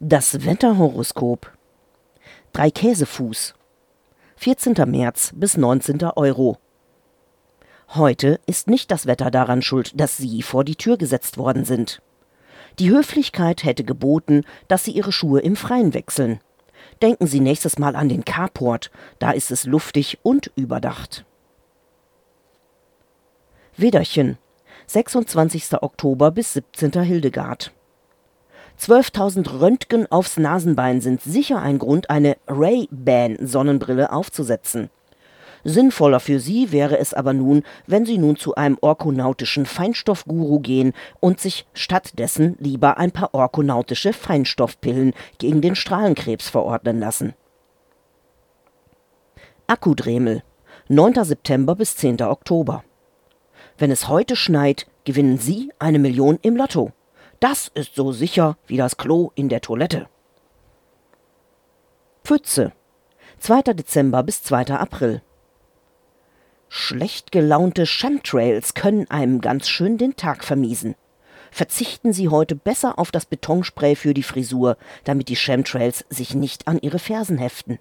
Das Wetterhoroskop. Drei Käsefuß. 14. März bis 19. Euro. Heute ist nicht das Wetter daran schuld, dass Sie vor die Tür gesetzt worden sind. Die Höflichkeit hätte geboten, dass Sie Ihre Schuhe im Freien wechseln. Denken Sie nächstes Mal an den Carport, da ist es luftig und überdacht. Widderchen. 26. Oktober bis 17. Hildegard. 12.000 Röntgen aufs Nasenbein sind sicher ein Grund, eine Ray-Ban-Sonnenbrille aufzusetzen. Sinnvoller für Sie wäre es aber nun, wenn Sie nun zu einem orkonautischen Feinstoffguru gehen und sich stattdessen lieber ein paar orkonautische Feinstoffpillen gegen den Strahlenkrebs verordnen lassen. Akkudremel 9. September bis 10. Oktober. Wenn es heute schneit, gewinnen Sie eine Million im Lotto. Das ist so sicher wie das Klo in der Toilette. Pfütze 2. Dezember bis 2. April. Schlecht gelaunte Chemtrails können einem ganz schön den Tag vermiesen. Verzichten Sie heute besser auf das Betonspray für die Frisur, damit die Chemtrails sich nicht an Ihre Fersen heften.